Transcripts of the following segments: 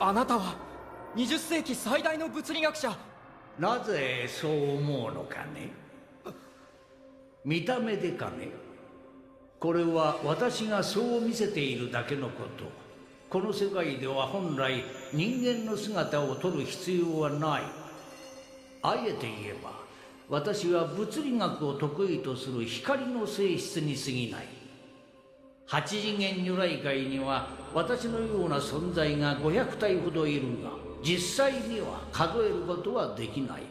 あなたは20世紀最大の物理学者。なぜそう思うのかね？見た目でかね？これは私がそう見せているだけのこと。この世界では本来人間の姿を取る必要はない。あえて言えば私は物理学を得意とする光の性質に過ぎない。八次元如来界には私のような存在が500体ほどいるが実際には数えることはできない。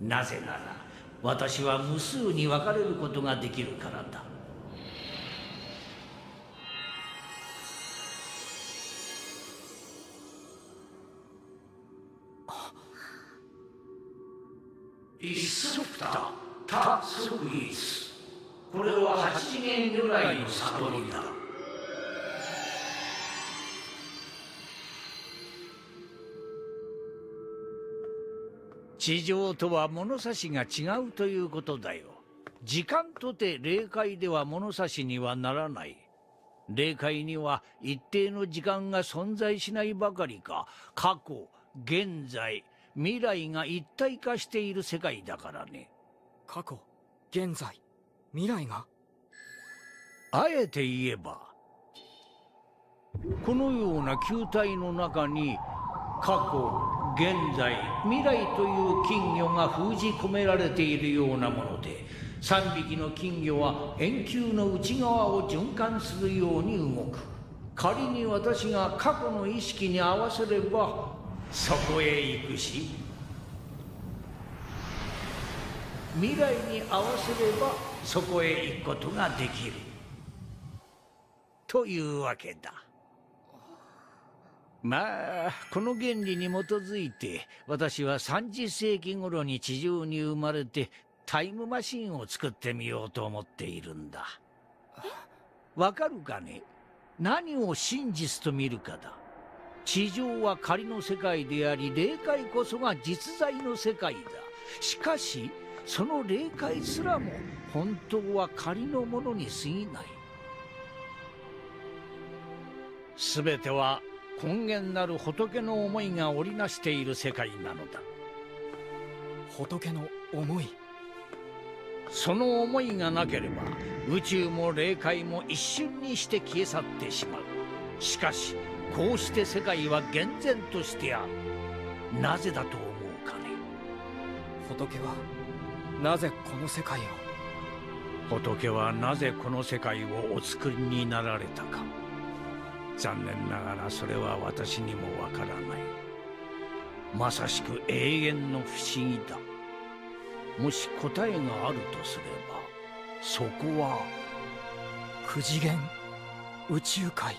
なぜなら私は無数に分かれることができるからだ。一足たタスイースこれは八次元如来の悟りだ。地上とは物差しが違うということだよ。時間とて霊界では物差しにはならない。霊界には一定の時間が存在しないばかりか。過去現在未来が一体化している世界だからね。過去現在。未来が？あえて言えばこのような球体の中に過去現在未来という金魚が封じ込められているようなもので3匹の金魚は円球の内側を循環するように動く。仮に私が過去の意識に合わせればそこへ行くし未来に合わせればそこへ行くことができる。というわけだ。まあこの原理に基づいて私は30世紀頃に地上に生まれてタイムマシンを作ってみようと思っているんだ。わかるかね？何を真実と見るかだ。地上は仮の世界であり霊界こそが実在の世界だ。しかしその霊界すらも本当は仮のものに過ぎない。全ては根源なる仏の思いが織りなしている世界なのだ。仏の思い。その思いがなければ宇宙も霊界も一瞬にして消え去ってしまう。しかしこうして世界は厳然としてある。なぜだと思うかね。仏はなぜこの世界を？仏はなぜこの世界をお作りになられたか。残念ながらそれは私にもわからない。まさしく永遠の不思議だ。もし答えがあるとすればそこは9次元宇宙界